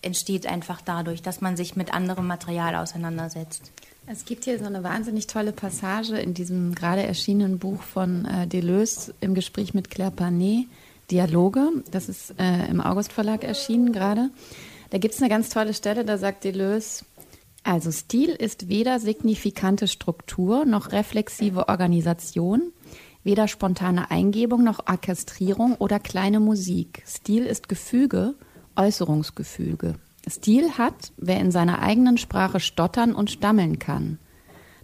entsteht einfach dadurch, dass man sich mit anderem Material auseinandersetzt.
Es gibt hier so eine wahnsinnig tolle Passage in diesem gerade erschienenen Buch von äh, Deleuze im Gespräch mit Claire Panet, Dialoge. Das ist äh, im August Verlag erschienen gerade. Da gibt es eine ganz tolle Stelle, da sagt Deleuze, also Stil ist weder signifikante Struktur noch reflexive Organisation, Weder spontane Eingebung noch Orchestrierung oder kleine Musik. Stil ist Gefüge, Äußerungsgefüge. Stil hat, wer in seiner eigenen Sprache stottern und stammeln kann.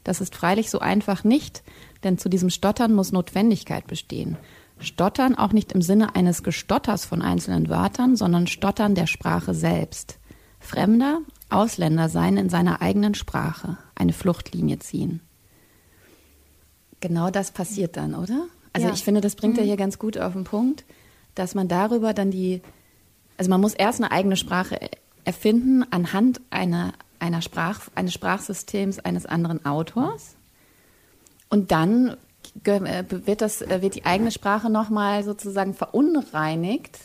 Das ist freilich so einfach nicht, denn zu diesem Stottern muss Notwendigkeit bestehen. Stottern auch nicht im Sinne eines Gestotters von einzelnen Wörtern, sondern Stottern der Sprache selbst. Fremder, Ausländer sein in seiner eigenen Sprache, eine Fluchtlinie ziehen. Genau das passiert dann, oder? Also ja. ich finde, das bringt mhm. er hier ganz gut auf den Punkt, dass man darüber dann die, also man muss erst eine eigene Sprache erfinden anhand einer, einer Sprach, eines Sprachsystems eines anderen Autors. Und dann äh, wird, das, äh, wird die eigene Sprache nochmal sozusagen verunreinigt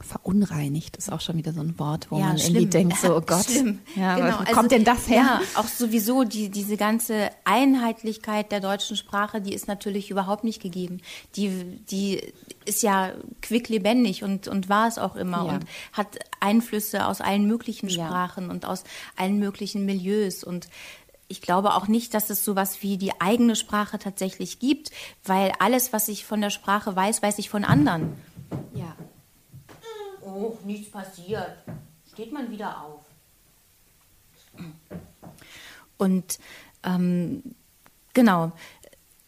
verunreinigt ist auch schon wieder so ein Wort, wo ja, man schlimm. irgendwie denkt, so, oh Gott,
schlimm.
Ja, genau. wo also, kommt denn das her?
Ja, auch sowieso die, diese ganze Einheitlichkeit der deutschen Sprache, die ist natürlich überhaupt nicht gegeben. Die, die ist ja quicklebendig und, und war es auch immer ja. und hat Einflüsse aus allen möglichen Sprachen und aus allen möglichen Milieus und ich glaube auch nicht, dass es sowas wie die eigene Sprache tatsächlich gibt, weil alles, was ich von der Sprache weiß, weiß ich von anderen.
Ja
oh, nichts passiert. Steht man wieder auf. Und ähm, genau.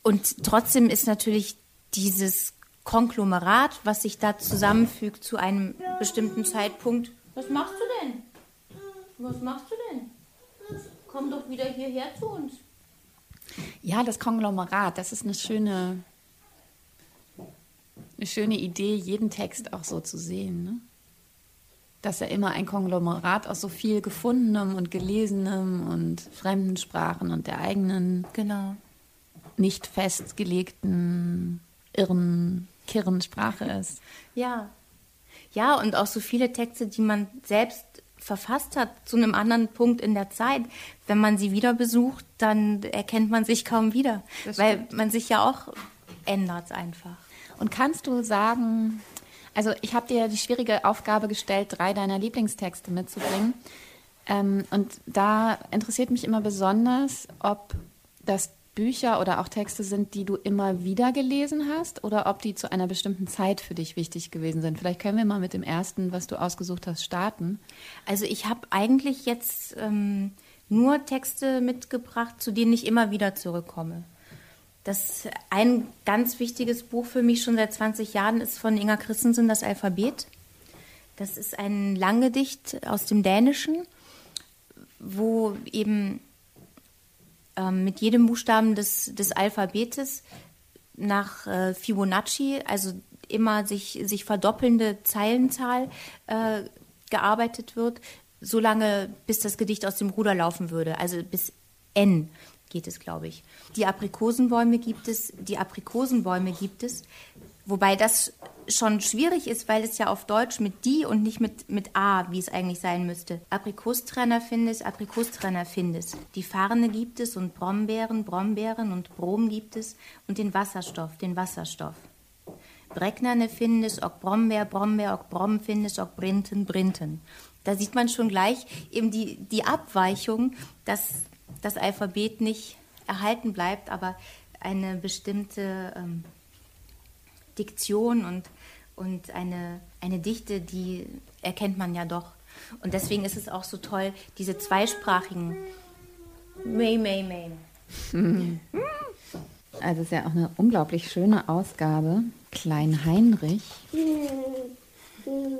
Und trotzdem ist natürlich dieses Konglomerat, was sich da zusammenfügt zu einem bestimmten Zeitpunkt. Was machst du denn? Was machst du denn? Komm doch wieder hierher zu uns.
Ja, das Konglomerat, das ist eine schöne, eine schöne Idee, jeden Text auch so zu sehen. Ne? Dass er immer ein Konglomerat aus so viel gefundenem und gelesenem und fremden Sprachen und der eigenen,
genau.
nicht festgelegten, irren, kirren Sprache ist.
Ja. Ja, und auch so viele Texte, die man selbst verfasst hat zu einem anderen Punkt in der Zeit. Wenn man sie wieder besucht, dann erkennt man sich kaum wieder, weil man sich ja auch ändert einfach.
Und kannst du sagen, also ich habe dir die schwierige Aufgabe gestellt, drei deiner Lieblingstexte mitzubringen. Ähm, und da interessiert mich immer besonders, ob das Bücher oder auch Texte sind, die du immer wieder gelesen hast oder ob die zu einer bestimmten Zeit für dich wichtig gewesen sind. Vielleicht können wir mal mit dem ersten, was du ausgesucht hast, starten.
Also ich habe eigentlich jetzt ähm, nur Texte mitgebracht, zu denen ich immer wieder zurückkomme. Das ein ganz wichtiges Buch für mich schon seit 20 Jahren ist von Inga Christensen, das Alphabet. Das ist ein Langgedicht aus dem Dänischen, wo eben ähm, mit jedem Buchstaben des, des Alphabetes nach äh, Fibonacci, also immer sich, sich verdoppelnde Zeilenzahl äh, gearbeitet wird, solange bis das Gedicht aus dem Ruder laufen würde, also bis N geht es, glaube ich. Die Aprikosenbäume gibt es, die Aprikosenbäume gibt es, wobei das schon schwierig ist, weil es ja auf Deutsch mit die und nicht mit, mit a, wie es eigentlich sein müsste. Aprikostrenner findest, Aprikostrenner findest. Die Farne gibt es und Brombeeren, Brombeeren und Brom gibt es und den Wasserstoff, den Wasserstoff. Brecknerne findest, ok Brombeer, Brombeer, ok Brom findest, ok Brinten, Brinten. Da sieht man schon gleich eben die, die Abweichung, dass das Alphabet nicht erhalten bleibt, aber eine bestimmte ähm, Diktion und, und eine, eine Dichte, die erkennt man ja doch. Und deswegen ist es auch so toll, diese zweisprachigen May, May, May.
Also es ist ja auch eine unglaublich schöne Ausgabe. Klein Heinrich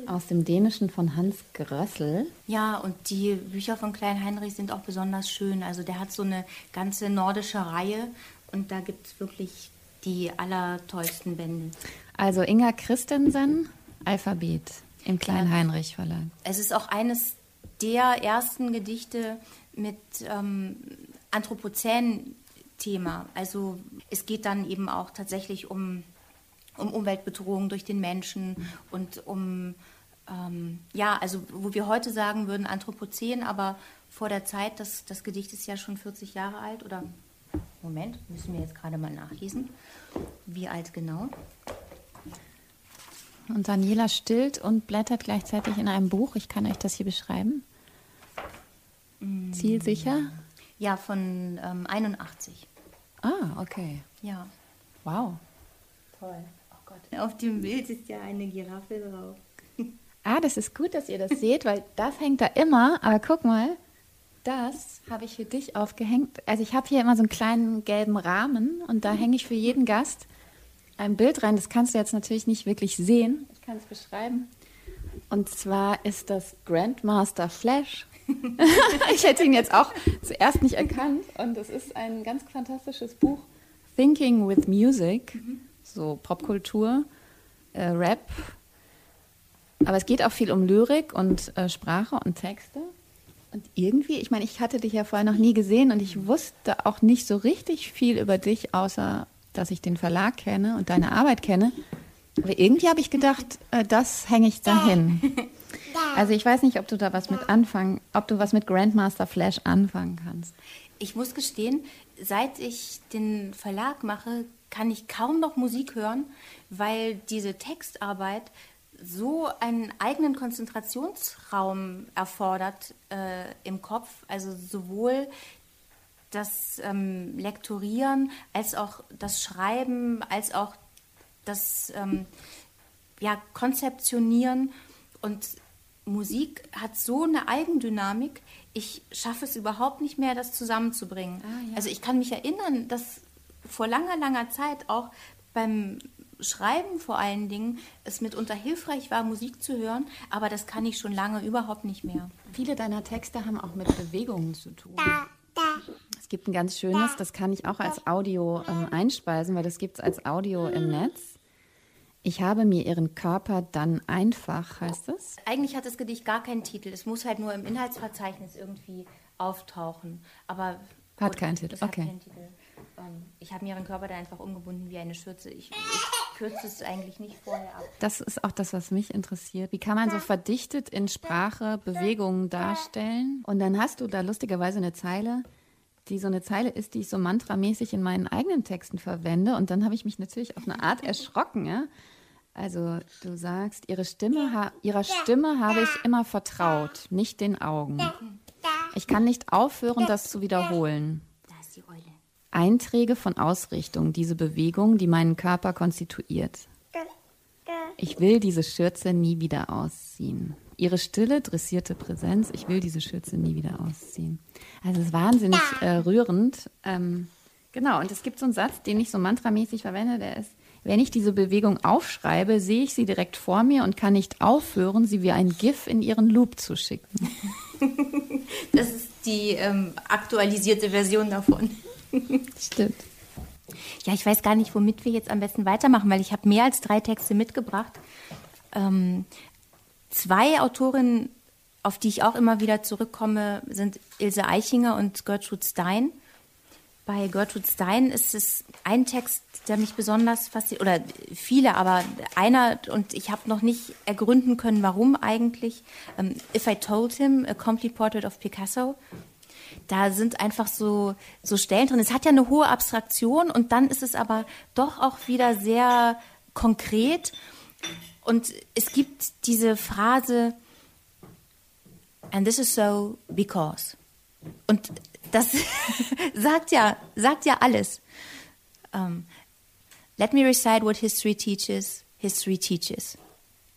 aus dem Dänischen von Hans Grössel.
Ja, und die Bücher von Klein Heinrich sind auch besonders schön. Also der hat so eine ganze nordische Reihe und da gibt es wirklich die allertollsten Bände.
Also Inga Christensen, Alphabet im Klein Heinrich Verlag.
Es ist auch eines der ersten Gedichte mit ähm, Anthropozän-Thema. Also es geht dann eben auch tatsächlich um um Umweltbedrohung durch den Menschen und um, ähm, ja, also wo wir heute sagen würden Anthropozän, aber vor der Zeit, das, das Gedicht ist ja schon 40 Jahre alt oder, Moment, müssen wir jetzt gerade mal nachlesen, wie alt genau.
Und Daniela stillt und blättert gleichzeitig in einem Buch. Ich kann euch das hier beschreiben. Mm. Zielsicher?
Ja, von ähm, 81.
Ah, okay.
Ja.
Wow.
Toll. Gott, auf dem Bild ist ja eine Giraffe drauf.
Ah, das ist gut, dass ihr das seht, weil das hängt da immer. Aber guck mal, das habe ich für dich aufgehängt. Also ich habe hier immer so einen kleinen gelben Rahmen und da hänge ich für jeden Gast ein Bild rein. Das kannst du jetzt natürlich nicht wirklich sehen. Ich kann es beschreiben. Und zwar ist das Grandmaster Flash. ich hätte ihn jetzt auch zuerst nicht erkannt. Und es ist ein ganz fantastisches Buch, Thinking with Music. Mhm so Popkultur, äh, Rap. Aber es geht auch viel um Lyrik und äh, Sprache und Texte. Und irgendwie, ich meine, ich hatte dich ja vorher noch nie gesehen und ich wusste auch nicht so richtig viel über dich, außer dass ich den Verlag kenne und deine Arbeit kenne. Aber irgendwie habe ich gedacht, äh, das hänge ich dahin. Also ich weiß nicht, ob du da was mit anfangen, ob du was mit Grandmaster Flash anfangen kannst.
Ich muss gestehen, seit ich den Verlag mache, kann ich kaum noch Musik hören, weil diese Textarbeit so einen eigenen Konzentrationsraum erfordert äh, im Kopf, also sowohl das ähm, Lektorieren als auch das Schreiben, als auch das ähm, ja, Konzeptionieren und Musik hat so eine Eigendynamik, ich schaffe es überhaupt nicht mehr, das zusammenzubringen. Ah, ja. Also ich kann mich erinnern, dass vor langer, langer Zeit auch beim Schreiben vor allen Dingen es mitunter hilfreich war, Musik zu hören, aber das kann ich schon lange überhaupt nicht mehr.
Viele deiner Texte haben auch mit Bewegungen zu tun. Es gibt ein ganz schönes, das kann ich auch als Audio ähm, einspeisen, weil das gibt es als Audio im Netz. Ich habe mir ihren Körper dann einfach, heißt es?
Eigentlich hat das Gedicht gar keinen Titel. Es muss halt nur im Inhaltsverzeichnis irgendwie auftauchen. Aber
hat keinen Titel. Okay. Keinen Titel.
Ähm, ich habe mir ihren Körper da einfach umgebunden wie eine Schürze. Ich, ich kürze es eigentlich nicht vorher ab.
Das ist auch das, was mich interessiert. Wie kann man so verdichtet in Sprache Bewegungen darstellen? Und dann hast du da lustigerweise eine Zeile, die so eine Zeile ist, die ich so mantramäßig in meinen eigenen Texten verwende. Und dann habe ich mich natürlich auf eine Art erschrocken. Ja? Also du sagst, ihre Stimme ihrer Stimme habe ich immer vertraut, nicht den Augen. Ich kann nicht aufhören, das zu wiederholen. Einträge von Ausrichtung, diese Bewegung, die meinen Körper konstituiert. Ich will diese Schürze nie wieder ausziehen. Ihre stille, dressierte Präsenz, ich will diese Schürze nie wieder ausziehen. Also es ist wahnsinnig äh, rührend. Ähm, genau, und es gibt so einen Satz, den ich so mantramäßig verwende, der ist, wenn ich diese Bewegung aufschreibe, sehe ich sie direkt vor mir und kann nicht aufhören, sie wie ein GIF in ihren Loop zu schicken.
Das ist die ähm, aktualisierte Version davon.
Stimmt.
Ja, ich weiß gar nicht, womit wir jetzt am besten weitermachen, weil ich habe mehr als drei Texte mitgebracht. Ähm, zwei Autorinnen, auf die ich auch immer wieder zurückkomme, sind Ilse Eichinger und Gertrude Stein. Bei Gertrude Stein ist es ein Text, der mich besonders fasziniert, oder viele, aber einer, und ich habe noch nicht ergründen können, warum eigentlich. Ähm, If I Told Him, A Complete Portrait of Picasso. Da sind einfach so, so Stellen drin. Es hat ja eine hohe Abstraktion und dann ist es aber doch auch wieder sehr konkret. Und es gibt diese Phrase, and this is so because. Und das sagt ja, sagt ja alles. Um, let me recite what history teaches. History teaches.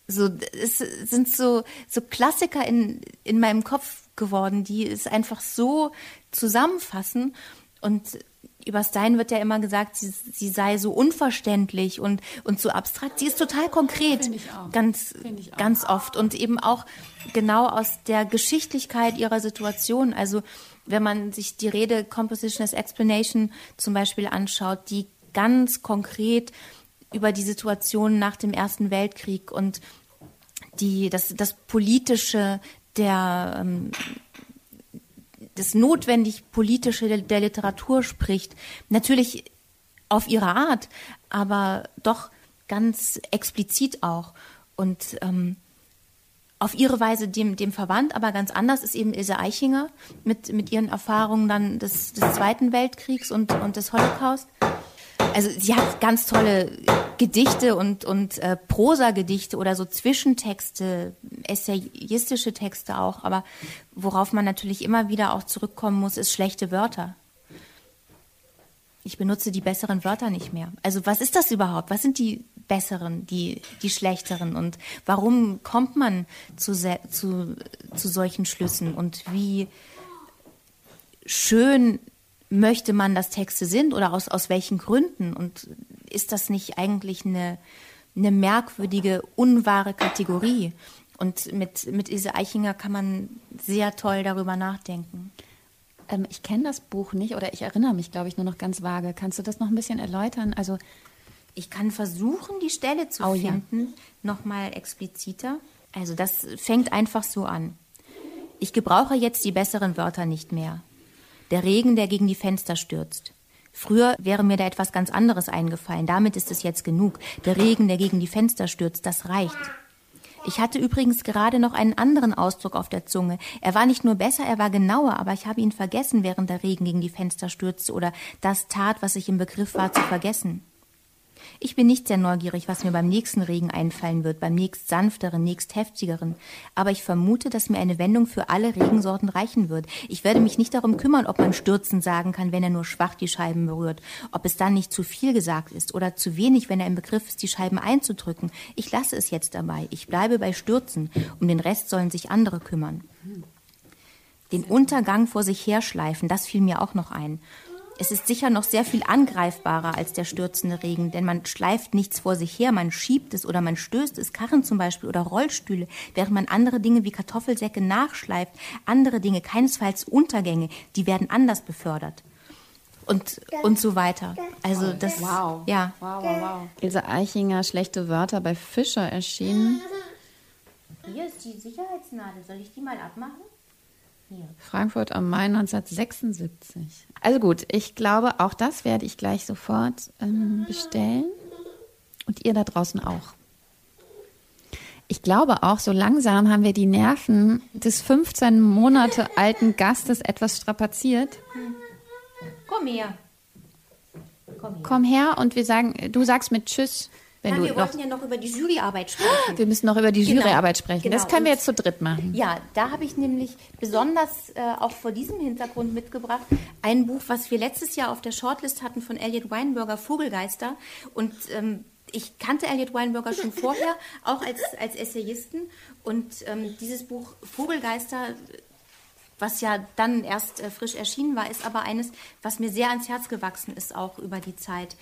So, es sind so, so Klassiker in, in meinem Kopf geworden, die es einfach so zusammenfassen. Und über Stein wird ja immer gesagt, sie, sie sei so unverständlich und, und so abstrakt. Sie ist total konkret, ganz, ganz oft. Und eben auch genau aus der Geschichtlichkeit ihrer Situation. Also wenn man sich die Rede Composition as Explanation zum Beispiel anschaut, die ganz konkret über die Situation nach dem Ersten Weltkrieg und die, das, das Politische der, ähm, das notwendig Politische der, der Literatur spricht. Natürlich auf ihre Art, aber doch ganz explizit auch. Und ähm, auf ihre Weise dem, dem verwandt, aber ganz anders ist eben Ilse Eichinger mit, mit ihren Erfahrungen dann des, des Zweiten Weltkriegs und, und des Holocaust. Also sie hat ganz tolle Gedichte und, und äh, Prosagedichte oder so Zwischentexte, essayistische Texte auch, aber worauf man natürlich immer wieder auch zurückkommen muss, ist schlechte Wörter. Ich benutze die besseren Wörter nicht mehr. Also was ist das überhaupt? Was sind die besseren, die, die schlechteren? Und warum kommt man zu, zu, zu solchen Schlüssen? Und wie schön möchte man, dass Texte sind oder aus, aus welchen Gründen? Und ist das nicht eigentlich eine, eine merkwürdige, unwahre Kategorie? Und mit, mit Ilse Eichinger kann man sehr toll darüber nachdenken.
Ähm, ich kenne das Buch nicht oder ich erinnere mich, glaube ich, nur noch ganz vage. Kannst du das noch ein bisschen erläutern? Also
ich kann versuchen, die Stelle zu oh, finden, ja. nochmal expliziter. Also das fängt einfach so an. Ich gebrauche jetzt die besseren Wörter nicht mehr. Der Regen, der gegen die Fenster stürzt. Früher wäre mir da etwas ganz anderes eingefallen. Damit ist es jetzt genug. Der Regen, der gegen die Fenster stürzt, das reicht. Ich hatte übrigens gerade noch einen anderen Ausdruck auf der Zunge. Er war nicht nur besser, er war genauer, aber ich habe ihn vergessen, während der Regen gegen die Fenster stürzte oder das tat, was ich im Begriff war zu vergessen. Ich bin nicht sehr neugierig, was mir beim nächsten Regen einfallen wird, beim nächst sanfteren, nächst heftigeren. Aber ich vermute, dass mir eine Wendung für alle Regensorten reichen wird. Ich werde mich nicht darum kümmern, ob man stürzen sagen kann, wenn er nur schwach die Scheiben berührt. Ob es dann nicht zu viel gesagt ist oder zu wenig, wenn er im Begriff ist, die Scheiben einzudrücken. Ich lasse es jetzt dabei. Ich bleibe bei Stürzen. Um den Rest sollen sich andere kümmern. Den Untergang vor sich herschleifen, das fiel mir auch noch ein. Es ist sicher noch sehr viel angreifbarer als der stürzende Regen, denn man schleift nichts vor sich her, man schiebt es oder man stößt es, Karren zum Beispiel oder Rollstühle, während man andere Dinge wie Kartoffelsäcke nachschleift, andere Dinge, keinesfalls Untergänge, die werden anders befördert. Und, und so weiter. Also das,
wow.
ja.
Wow, wow, wow. Ilse Eichinger, schlechte Wörter bei Fischer erschienen.
Hier ist die Sicherheitsnadel. Soll ich die mal abmachen?
Frankfurt am Main 1976. Also gut, ich glaube, auch das werde ich gleich sofort ähm, bestellen. Und ihr da draußen auch. Ich glaube auch, so langsam haben wir die Nerven des 15 Monate alten Gastes etwas strapaziert.
Komm her.
Komm her. Komm her und wir sagen, du sagst mit Tschüss.
Wenn Nein, wir wollten ja noch über die Juryarbeit sprechen.
Wir müssen noch über die genau. Juryarbeit sprechen. Genau. Das können wir jetzt zu dritt machen.
Ja, da habe ich nämlich besonders äh, auch vor diesem Hintergrund mitgebracht ein Buch, was wir letztes Jahr auf der Shortlist hatten von Elliot Weinberger, Vogelgeister. Und ähm, ich kannte Elliot Weinberger schon vorher, auch als, als Essayisten. Und ähm, dieses Buch Vogelgeister, was ja dann erst äh, frisch erschienen war, ist aber eines, was mir sehr ans Herz gewachsen ist, auch über die Zeit.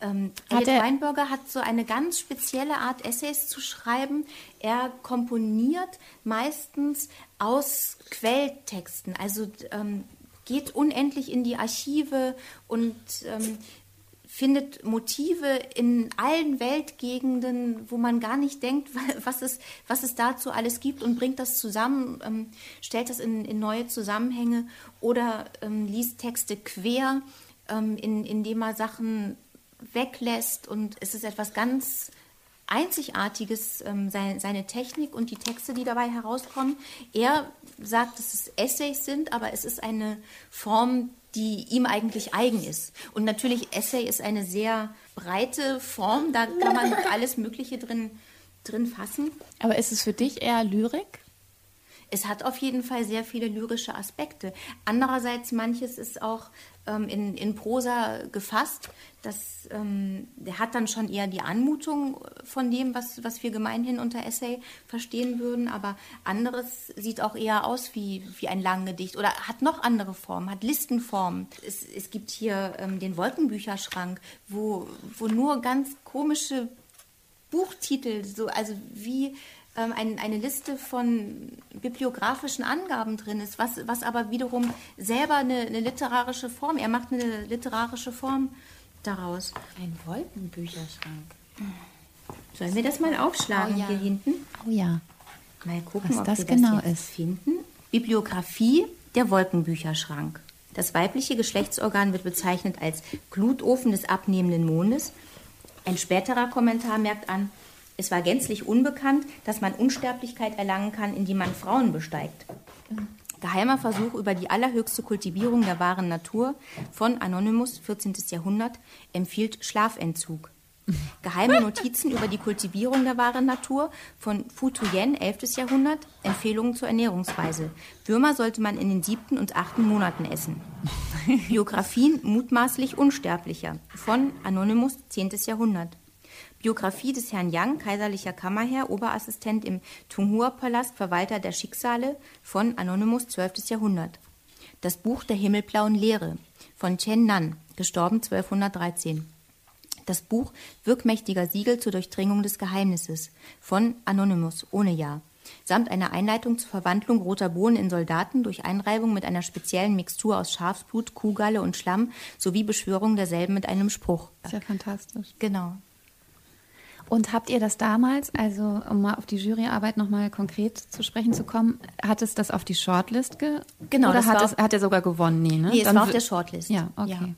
Ähm, Elliot Weinberger hat so eine ganz spezielle Art, Essays zu schreiben. Er komponiert meistens aus Quelltexten, also ähm, geht unendlich in die Archive und ähm, findet Motive in allen Weltgegenden, wo man gar nicht denkt, was es, was es dazu alles gibt und bringt das zusammen, ähm, stellt das in, in, neue Zusammenhänge oder ähm, liest Texte quer, ähm, in, indem er Sachen weglässt und es ist etwas ganz Einzigartiges, ähm, seine, seine, Technik und die Texte, die dabei herauskommen. Er sagt, dass es Essays sind, aber es ist eine Form, die ihm eigentlich eigen ist. Und natürlich, Essay ist eine sehr breite Form, da kann man alles Mögliche drin, drin fassen.
Aber ist es für dich eher Lyrik?
Es hat auf jeden Fall sehr viele lyrische Aspekte. Andererseits, manches ist auch ähm, in, in Prosa gefasst. Das, ähm, der hat dann schon eher die Anmutung von dem, was, was wir gemeinhin unter Essay verstehen würden, aber anderes sieht auch eher aus wie, wie ein Langgedicht oder hat noch andere Formen, hat Listenformen. Es, es gibt hier ähm, den Wolkenbücherschrank, wo, wo nur ganz komische Buchtitel, so, also wie ähm, ein, eine Liste von bibliografischen Angaben drin ist, was, was aber wiederum selber eine, eine literarische Form, er macht eine literarische Form daraus.
Ein Wolkenbücherschrank.
Sollen wir das mal aufschlagen oh, ja. hier hinten?
Oh ja.
Mal gucken,
was
ob
das
wir
genau
das
ist.
finden. Bibliografie der Wolkenbücherschrank. Das weibliche Geschlechtsorgan wird bezeichnet als Glutofen des abnehmenden Mondes. Ein späterer Kommentar merkt an, es war gänzlich unbekannt, dass man Unsterblichkeit erlangen kann, indem man Frauen besteigt. Geheimer Versuch über die allerhöchste Kultivierung der wahren Natur von Anonymous, 14. Jahrhundert, empfiehlt Schlafentzug. Geheime Notizen über die Kultivierung der wahren Natur von Fu Tuyen, 11. Jahrhundert, Empfehlungen zur Ernährungsweise. Würmer sollte man in den siebten und achten Monaten essen. Biografien mutmaßlich Unsterblicher von Anonymous, 10. Jahrhundert. Biografie des Herrn Yang, kaiserlicher Kammerherr, Oberassistent im Tunghua-Palast, Verwalter der Schicksale von Anonymous 12. Jahrhundert. Das Buch der himmelblauen Lehre von Chen Nan, gestorben 1213. Das Buch Wirkmächtiger Siegel zur Durchdringung des Geheimnisses von Anonymous ohne Ja samt einer Einleitung zur Verwandlung roter Bohnen in Soldaten durch Einreibung mit einer speziellen Mixtur aus Schafsblut, Kuhgalle und Schlamm sowie Beschwörung derselben mit einem Spruch.
Ist ja fantastisch.
Genau.
Und habt ihr das damals, also um mal auf die Juryarbeit nochmal konkret zu sprechen zu kommen, hat es das auf die Shortlist ge
Genau.
Oder hat, es, hat er sogar gewonnen? Nee, ne?
Nee, es Dann war auf der Shortlist.
Ja, okay. Ja.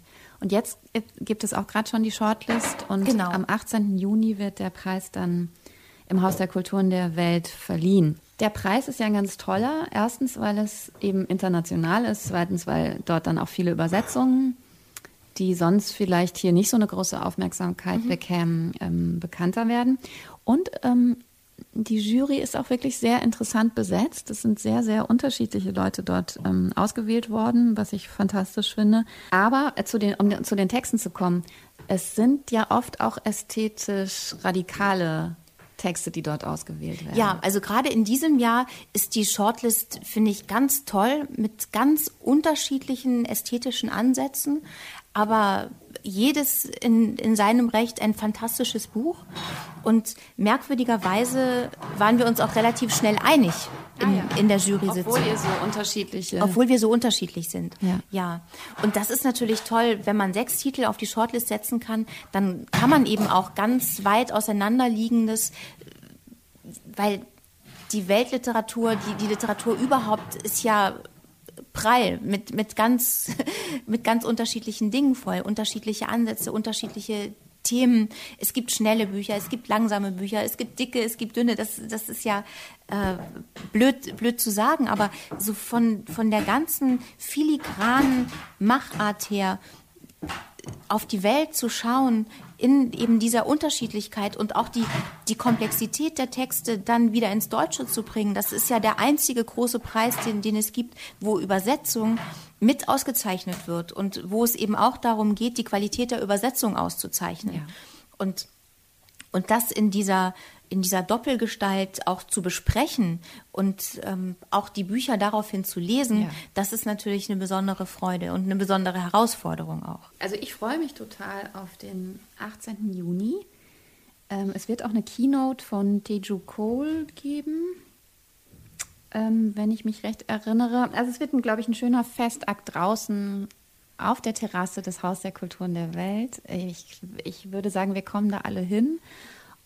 Und jetzt gibt es auch gerade schon die Shortlist und
genau.
am 18. Juni wird der Preis dann im Haus der Kulturen der Welt verliehen. Der Preis ist ja ein ganz toller. Erstens, weil es eben international ist. Zweitens, weil dort dann auch viele Übersetzungen die sonst vielleicht hier nicht so eine große Aufmerksamkeit mhm. bekämen, ähm, bekannter werden. Und ähm, die Jury ist auch wirklich sehr interessant besetzt. Es sind sehr, sehr unterschiedliche Leute dort ähm, ausgewählt worden, was ich fantastisch finde. Aber äh, zu den, um zu den Texten zu kommen, es sind ja oft auch ästhetisch radikale Texte, die dort ausgewählt werden.
Ja, also gerade in diesem Jahr ist die Shortlist, finde ich, ganz toll mit ganz unterschiedlichen ästhetischen Ansätzen aber jedes in, in seinem Recht ein fantastisches Buch. Und merkwürdigerweise waren wir uns auch relativ schnell einig in, ah, ja. in der Jury-Sitzung.
Obwohl ihr so unterschiedliche.
Obwohl wir so unterschiedlich sind.
Ja.
ja. Und das ist natürlich toll, wenn man sechs Titel auf die Shortlist setzen kann, dann kann man eben auch ganz weit auseinanderliegendes, weil die Weltliteratur, die, die Literatur überhaupt ist ja prall mit, mit, ganz, mit ganz unterschiedlichen Dingen voll, unterschiedliche Ansätze, unterschiedliche Themen. Es gibt schnelle Bücher, es gibt langsame Bücher, es gibt dicke, es gibt dünne. Das, das ist ja äh, blöd, blöd zu sagen, aber so von, von der ganzen filigranen Machart her auf die Welt zu schauen, in eben dieser Unterschiedlichkeit und auch die, die Komplexität der Texte dann wieder ins Deutsche zu bringen. Das ist ja der einzige große Preis, den, den es gibt, wo Übersetzung mit ausgezeichnet wird und wo es eben auch darum geht, die Qualität der Übersetzung auszuzeichnen. Ja. Und Und das in dieser in dieser Doppelgestalt auch zu besprechen und ähm, auch die Bücher daraufhin zu lesen, ja. das ist natürlich eine besondere Freude und eine besondere Herausforderung auch.
Also ich freue mich total auf den 18. Juni. Ähm, es wird auch eine Keynote von Teju Cole geben, ähm, wenn ich mich recht erinnere. Also es wird, glaube ich, ein schöner Festakt draußen auf der Terrasse des Haus der Kulturen der Welt. Ich, ich würde sagen, wir kommen da alle hin.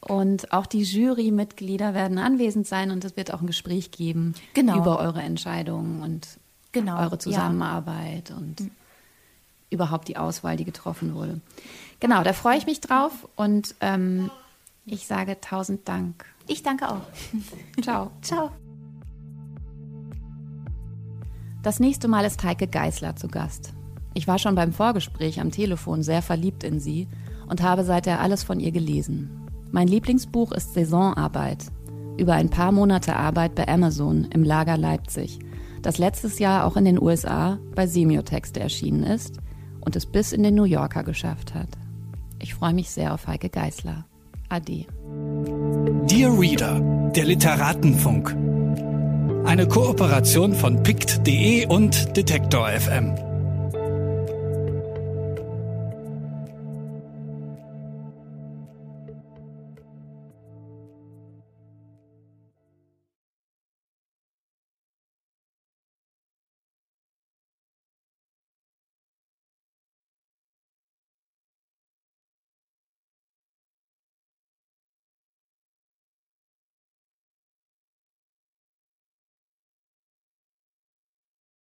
Und auch die Jurymitglieder werden anwesend sein und es wird auch ein Gespräch geben genau. über eure Entscheidungen und genau. eure Zusammenarbeit ja. und mhm. überhaupt die Auswahl, die getroffen wurde. Genau, da freue ich mich drauf und ähm, ich sage tausend Dank.
Ich danke auch.
Ciao.
Ciao.
Das nächste Mal ist Heike Geißler zu Gast. Ich war schon beim Vorgespräch am Telefon sehr verliebt in sie und habe seither alles von ihr gelesen. Mein Lieblingsbuch ist Saisonarbeit über ein paar Monate Arbeit bei Amazon im Lager Leipzig, das letztes Jahr auch in den USA bei Semiotexte erschienen ist und es bis in den New Yorker geschafft hat. Ich freue mich sehr auf Heike Geißler. Ade.
Dear Reader, der Literatenfunk. Eine Kooperation von pict.de und Detektor FM.